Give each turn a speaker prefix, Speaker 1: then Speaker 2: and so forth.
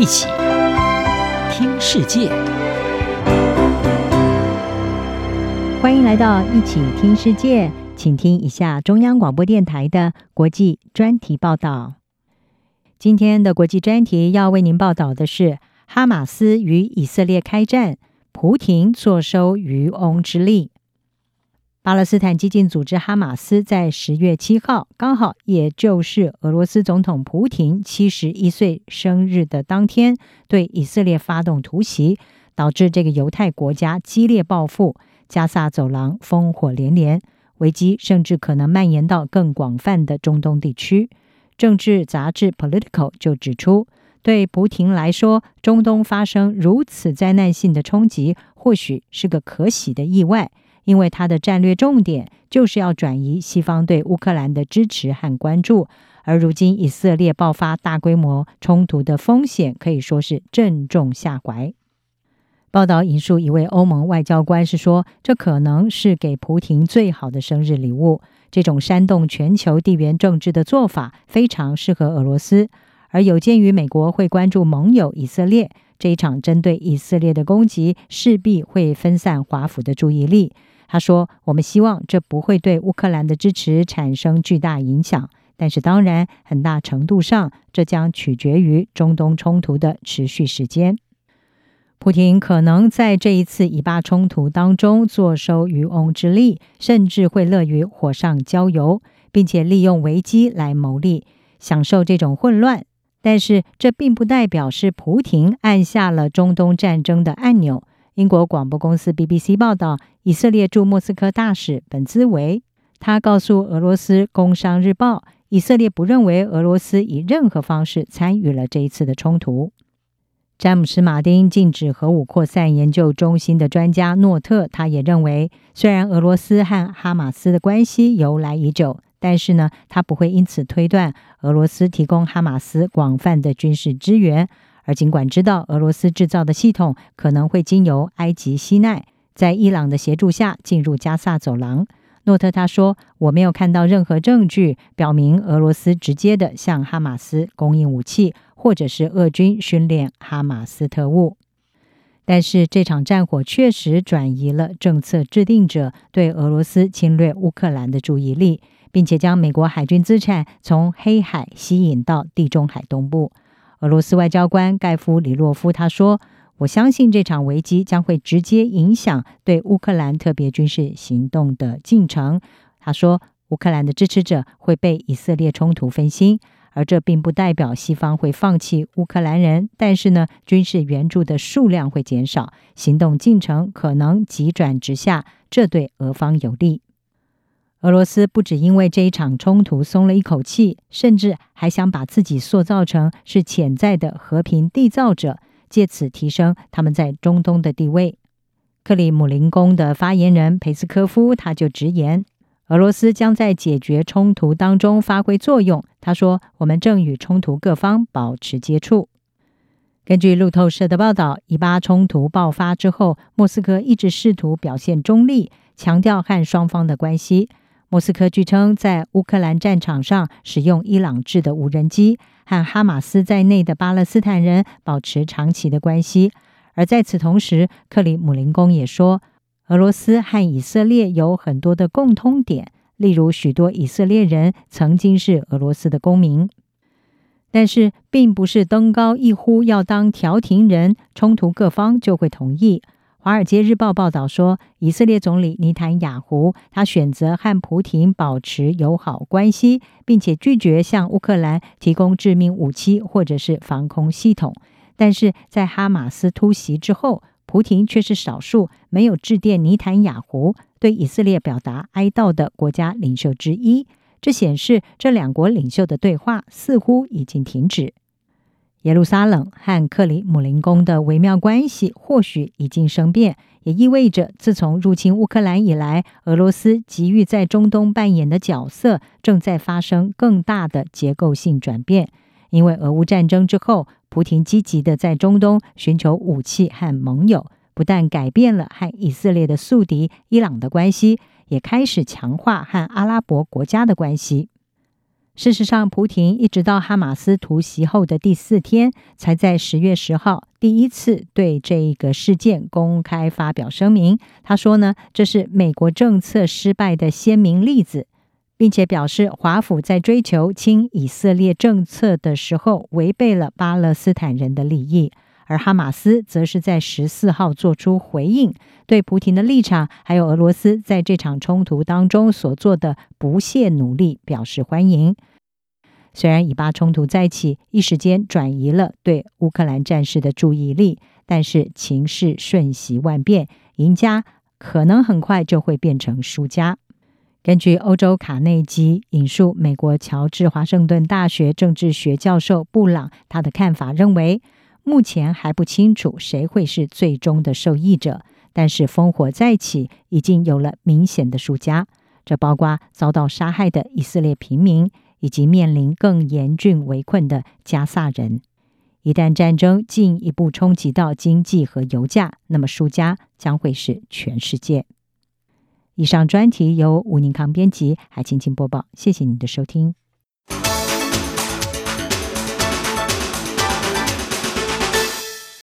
Speaker 1: 一起听世界，
Speaker 2: 欢迎来到一起听世界，请听一下中央广播电台的国际专题报道。今天的国际专题要为您报道的是：哈马斯与以色列开战，蒲亭坐收渔翁之利。巴勒斯坦激进组织哈马斯在十月七号，刚好也就是俄罗斯总统蒲亭七十一岁生日的当天，对以色列发动突袭，导致这个犹太国家激烈报复，加萨走廊烽火连连，危机甚至可能蔓延到更广泛的中东地区。政治杂志《Political》就指出，对蒲亭来说，中东发生如此灾难性的冲击，或许是个可喜的意外。因为他的战略重点就是要转移西方对乌克兰的支持和关注，而如今以色列爆发大规模冲突的风险可以说是正中下怀。报道引述一位欧盟外交官是说，这可能是给蒲亭最好的生日礼物。这种煽动全球地缘政治的做法非常适合俄罗斯，而有鉴于美国会关注盟友以色列，这一场针对以色列的攻击势必会分散华府的注意力。他说：“我们希望这不会对乌克兰的支持产生巨大影响，但是当然，很大程度上，这将取决于中东冲突的持续时间。蒲亭可能在这一次以巴冲突当中坐收渔翁之利，甚至会乐于火上浇油，并且利用危机来牟利，享受这种混乱。但是，这并不代表是蒲亭按下了中东战争的按钮。”英国广播公司 BBC 报道，以色列驻莫斯科大使本兹维他告诉俄罗斯《工商日报》，以色列不认为俄罗斯以任何方式参与了这一次的冲突。詹姆斯·马丁禁止核武扩散研究中心的专家诺特，他也认为，虽然俄罗斯和哈马斯的关系由来已久，但是呢，他不会因此推断俄罗斯提供哈马斯广泛的军事支援。而尽管知道俄罗斯制造的系统可能会经由埃及西奈，在伊朗的协助下进入加萨走廊，诺特他说：“我没有看到任何证据表明俄罗斯直接的向哈马斯供应武器，或者是俄军训练哈马斯特务。但是这场战火确实转移了政策制定者对俄罗斯侵略乌克兰的注意力，并且将美国海军资产从黑海吸引到地中海东部。”俄罗斯外交官盖夫里洛夫他说：“我相信这场危机将会直接影响对乌克兰特别军事行动的进程。”他说：“乌克兰的支持者会被以色列冲突分心，而这并不代表西方会放弃乌克兰人。但是呢，军事援助的数量会减少，行动进程可能急转直下，这对俄方有利。”俄罗斯不只因为这一场冲突松了一口气，甚至还想把自己塑造成是潜在的和平缔造者，借此提升他们在中东的地位。克里姆林宫的发言人佩斯科夫他就直言，俄罗斯将在解决冲突当中发挥作用。他说：“我们正与冲突各方保持接触。”根据路透社的报道，以巴冲突爆发之后，莫斯科一直试图表现中立，强调和双方的关系。莫斯科据称在乌克兰战场上使用伊朗制的无人机，和哈马斯在内的巴勒斯坦人保持长期的关系。而在此同时，克里姆林宫也说，俄罗斯和以色列有很多的共通点，例如许多以色列人曾经是俄罗斯的公民。但是，并不是登高一呼要当调停人，冲突各方就会同意。《华尔街日报》报道说，以色列总理尼坦雅胡他选择和普廷保持友好关系，并且拒绝向乌克兰提供致命武器或者是防空系统。但是在哈马斯突袭之后，普廷却是少数没有致电尼坦雅胡对以色列表达哀悼的国家领袖之一。这显示这两国领袖的对话似乎已经停止。耶路撒冷和克里姆林宫的微妙关系或许已经生变，也意味着自从入侵乌克兰以来，俄罗斯急于在中东扮演的角色正在发生更大的结构性转变。因为俄乌战争之后，蒲亭积极地在中东寻求武器和盟友，不但改变了和以色列的宿敌伊朗的关系，也开始强化和阿拉伯国家的关系。事实上，普廷一直到哈马斯突袭后的第四天，才在十月十号第一次对这一个事件公开发表声明。他说呢，这是美国政策失败的鲜明例子，并且表示华府在追求亲以色列政策的时候，违背了巴勒斯坦人的利益。而哈马斯则是在十四号做出回应，对蒲亭的立场，还有俄罗斯在这场冲突当中所做的不懈努力表示欢迎。虽然以巴冲突再起，一时间转移了对乌克兰战事的注意力，但是情势瞬息万变，赢家可能很快就会变成输家。根据欧洲卡内基引述美国乔治华盛顿大学政治学教授布朗他的看法认为。目前还不清楚谁会是最终的受益者，但是烽火再起，已经有了明显的输家。这包括遭到杀害的以色列平民，以及面临更严峻围困的加萨人。一旦战争进一步冲击到经济和油价，那么输家将会是全世界。以上专题由吴宁康编辑，还请请播报。谢谢您的收听。